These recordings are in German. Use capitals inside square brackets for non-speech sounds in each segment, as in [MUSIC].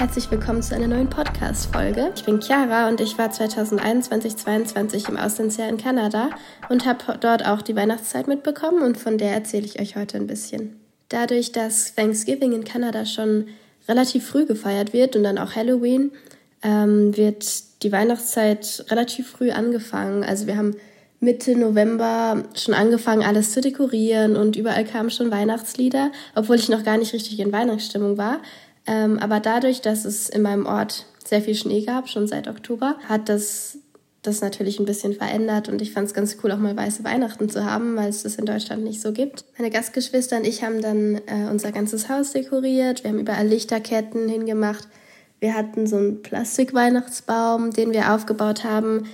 herzlich willkommen zu einer neuen Podcast-Folge. Ich bin Chiara und ich war 2021-22 im Auslandsjahr in Kanada und habe dort auch die Weihnachtszeit mitbekommen und von der erzähle ich euch heute ein bisschen. Dadurch, dass Thanksgiving in Kanada schon relativ früh gefeiert wird und dann auch Halloween, ähm, wird die Weihnachtszeit relativ früh angefangen. Also wir haben Mitte November schon angefangen, alles zu dekorieren und überall kamen schon Weihnachtslieder, obwohl ich noch gar nicht richtig in Weihnachtsstimmung war. Ähm, aber dadurch, dass es in meinem Ort sehr viel Schnee gab, schon seit Oktober, hat das das natürlich ein bisschen verändert und ich fand es ganz cool, auch mal weiße Weihnachten zu haben, weil es das in Deutschland nicht so gibt. Meine Gastgeschwister und ich haben dann äh, unser ganzes Haus dekoriert, wir haben überall Lichterketten hingemacht, wir hatten so einen Plastikweihnachtsbaum, den wir aufgebaut haben,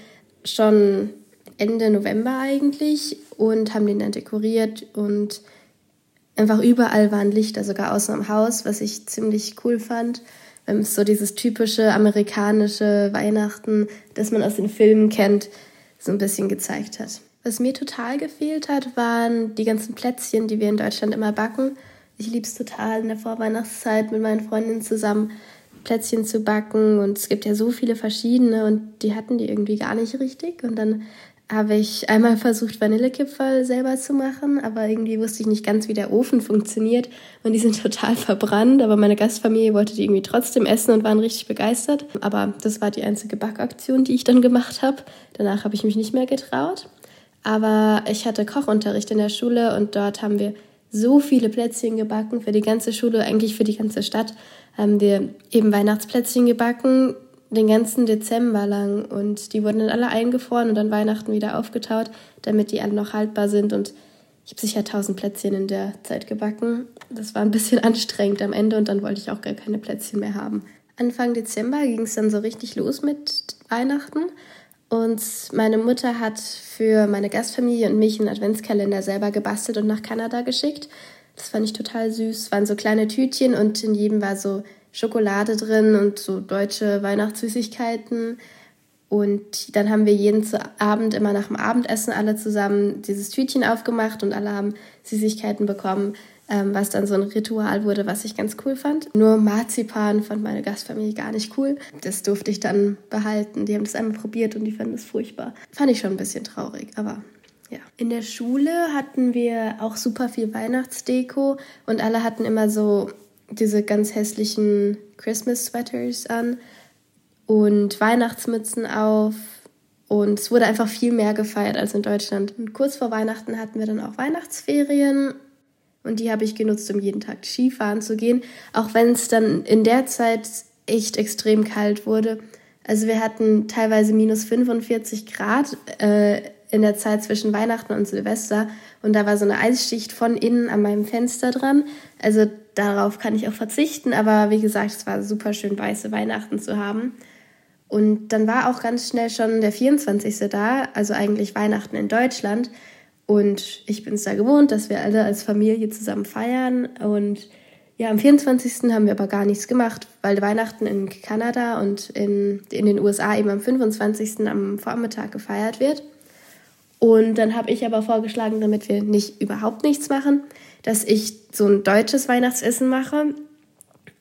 schon Ende November eigentlich und haben den dann dekoriert und einfach überall waren Lichter, sogar außen am Haus, was ich ziemlich cool fand. Ähm, so dieses typische amerikanische Weihnachten, das man aus den Filmen kennt, so ein bisschen gezeigt hat. Was mir total gefehlt hat, waren die ganzen Plätzchen, die wir in Deutschland immer backen. Ich liebe es total in der Vorweihnachtszeit mit meinen Freundinnen zusammen Plätzchen zu backen und es gibt ja so viele verschiedene und die hatten die irgendwie gar nicht richtig und dann habe ich einmal versucht, Vanillekipferl selber zu machen, aber irgendwie wusste ich nicht ganz, wie der Ofen funktioniert und die sind [LAUGHS] total verbrannt, aber meine Gastfamilie wollte die irgendwie trotzdem essen und waren richtig begeistert. Aber das war die einzige Backaktion, die ich dann gemacht habe. Danach habe ich mich nicht mehr getraut. Aber ich hatte Kochunterricht in der Schule und dort haben wir so viele Plätzchen gebacken für die ganze Schule, eigentlich für die ganze Stadt haben wir eben Weihnachtsplätzchen gebacken, den ganzen Dezember lang und die wurden dann alle eingefroren und an Weihnachten wieder aufgetaut, damit die alle noch haltbar sind und ich habe sicher tausend Plätzchen in der Zeit gebacken. Das war ein bisschen [LAUGHS] anstrengend am Ende und dann wollte ich auch gar keine Plätzchen mehr haben. Anfang Dezember ging es dann so richtig los mit Weihnachten und meine Mutter hat für meine Gastfamilie und mich einen Adventskalender selber gebastelt und nach Kanada geschickt. Das fand ich total süß. Es waren so kleine Tütchen und in jedem war so Schokolade drin und so deutsche Weihnachtssüßigkeiten. Und dann haben wir jeden Abend immer nach dem Abendessen alle zusammen dieses Tütchen aufgemacht und alle haben Süßigkeiten bekommen, ähm, was dann so ein Ritual wurde, was ich ganz cool fand. Nur Marzipan fand meine Gastfamilie gar nicht cool. Das durfte ich dann behalten. Die haben das einmal probiert und die fanden es furchtbar. Fand ich schon ein bisschen traurig, aber ja. In der Schule hatten wir auch super viel Weihnachtsdeko und alle hatten immer so diese ganz hässlichen Christmas-Sweaters an und Weihnachtsmützen auf. Und es wurde einfach viel mehr gefeiert als in Deutschland. Und kurz vor Weihnachten hatten wir dann auch Weihnachtsferien. Und die habe ich genutzt, um jeden Tag Skifahren zu gehen. Auch wenn es dann in der Zeit echt extrem kalt wurde. Also wir hatten teilweise minus 45 Grad äh, in der Zeit zwischen Weihnachten und Silvester. Und da war so eine Eisschicht von innen an meinem Fenster dran. Also darauf kann ich auch verzichten. Aber wie gesagt, es war super schön, weiße Weihnachten zu haben. Und dann war auch ganz schnell schon der 24. da, also eigentlich Weihnachten in Deutschland. Und ich bin es da gewohnt, dass wir alle als Familie zusammen feiern. Und ja, am 24. haben wir aber gar nichts gemacht, weil Weihnachten in Kanada und in, in den USA eben am 25. am Vormittag gefeiert wird. Und dann habe ich aber vorgeschlagen, damit wir nicht überhaupt nichts machen, dass ich so ein deutsches Weihnachtsessen mache.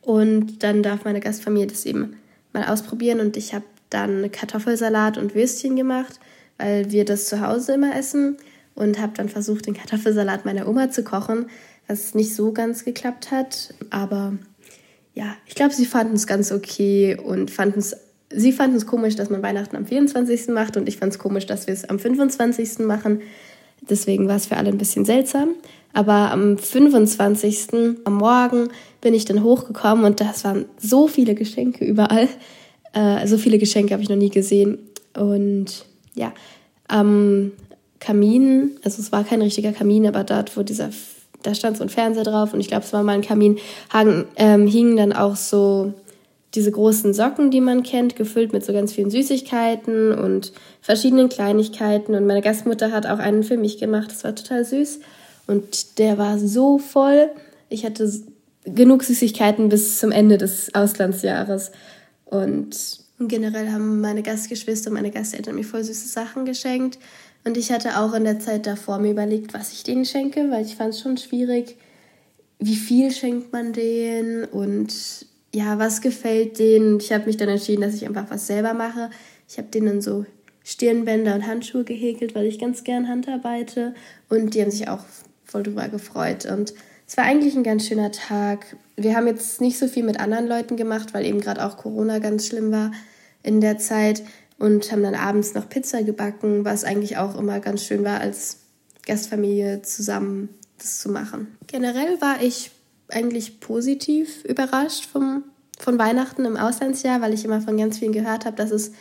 Und dann darf meine Gastfamilie das eben mal ausprobieren. Und ich habe dann Kartoffelsalat und Würstchen gemacht, weil wir das zu Hause immer essen. Und habe dann versucht, den Kartoffelsalat meiner Oma zu kochen, was nicht so ganz geklappt hat. Aber ja, ich glaube, sie fanden es ganz okay und fanden es sie fanden es komisch, dass man Weihnachten am 24. macht und ich fand es komisch, dass wir es am 25. machen. Deswegen war es für alle ein bisschen seltsam. Aber am 25. am Morgen bin ich dann hochgekommen und das waren so viele Geschenke überall. Äh, so viele Geschenke habe ich noch nie gesehen. Und ja, am Kamin, also es war kein richtiger Kamin, aber dort, wo dieser, da stand so ein Fernseher drauf und ich glaube, es war mal ein Kamin, hang, ähm, hingen dann auch so diese großen Socken, die man kennt, gefüllt mit so ganz vielen Süßigkeiten und verschiedenen Kleinigkeiten. Und meine Gastmutter hat auch einen für mich gemacht. Das war total süß. Und der war so voll. Ich hatte genug Süßigkeiten bis zum Ende des Auslandsjahres. Und generell haben meine Gastgeschwister und meine Gasteltern mir voll süße Sachen geschenkt. Und ich hatte auch in der Zeit davor mir überlegt, was ich denen schenke, weil ich fand es schon schwierig, wie viel schenkt man denen und ja, was gefällt denen. Ich habe mich dann entschieden, dass ich einfach was selber mache. Ich habe denen so Stirnbänder und Handschuhe gehäkelt, weil ich ganz gern Handarbeite. Und die haben sich auch voll drüber gefreut. Und es war eigentlich ein ganz schöner Tag. Wir haben jetzt nicht so viel mit anderen Leuten gemacht, weil eben gerade auch Corona ganz schlimm war in der Zeit und haben dann abends noch Pizza gebacken, was eigentlich auch immer ganz schön war, als Gastfamilie zusammen das zu machen. Generell war ich eigentlich positiv überrascht vom, von Weihnachten im Auslandsjahr, weil ich immer von ganz vielen gehört habe, dass es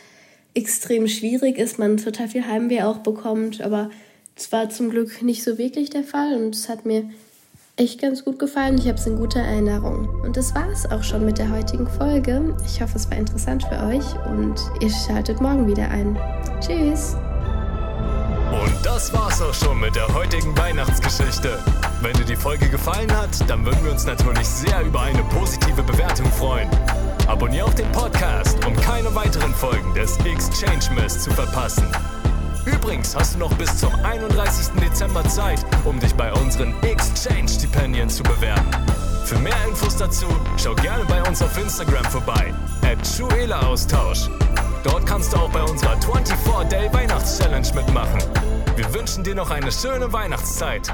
extrem schwierig ist, man total viel Heimweh auch bekommt, aber es war zum Glück nicht so wirklich der Fall und es hat mir echt ganz gut gefallen. Ich habe es in guter Erinnerung. Und das war es auch schon mit der heutigen Folge. Ich hoffe, es war interessant für euch und ihr schaltet morgen wieder ein. Tschüss! Und das war's auch schon mit der heutigen Weihnachtsgeschichte. Wenn dir die Folge gefallen hat, dann würden wir uns natürlich sehr über eine positive Bewertung freuen. Abonnier auch den Podcast, um keine weiteren Folgen des Exchange Mess zu verpassen. Übrigens hast du noch bis zum 31. Dezember Zeit, um dich bei unseren Exchange-Stipendien zu bewerben. Für mehr Infos dazu schau gerne bei uns auf Instagram vorbei, at Austausch. Dort kannst du auch bei unserer 24-Day Weihnachts-Challenge mitmachen. Wir wünschen dir noch eine schöne Weihnachtszeit.